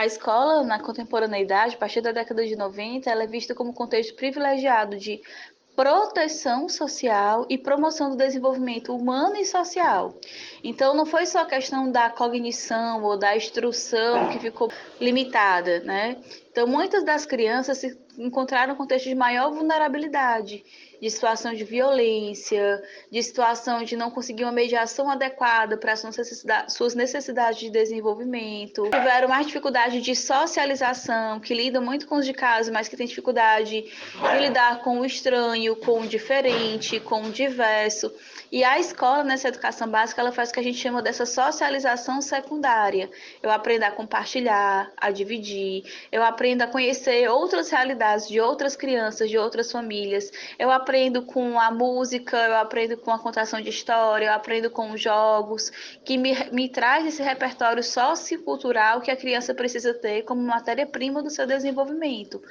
A escola, na contemporaneidade, a partir da década de 90, ela é vista como um contexto privilegiado de proteção social e promoção do desenvolvimento humano e social. Então, não foi só a questão da cognição ou da instrução que ficou limitada, né? Então, muitas das crianças se encontraram um contexto de maior vulnerabilidade, de situação de violência, de situação de não conseguir uma mediação adequada para suas necessidades de desenvolvimento, tiveram mais dificuldade de socialização, que lidam muito com os de casa, mas que têm dificuldade de lidar com o estranho, com o diferente, com o diverso. E a escola, nessa educação básica, ela faz o que a gente chama dessa socialização secundária. Eu aprendo a compartilhar, a dividir, eu aprendo a conhecer outras realidades de outras crianças, de outras famílias. Eu aprendo com a música, eu aprendo com a contação de história, eu aprendo com jogos, que me, me traz esse repertório sociocultural que a criança precisa ter como matéria-prima do seu desenvolvimento.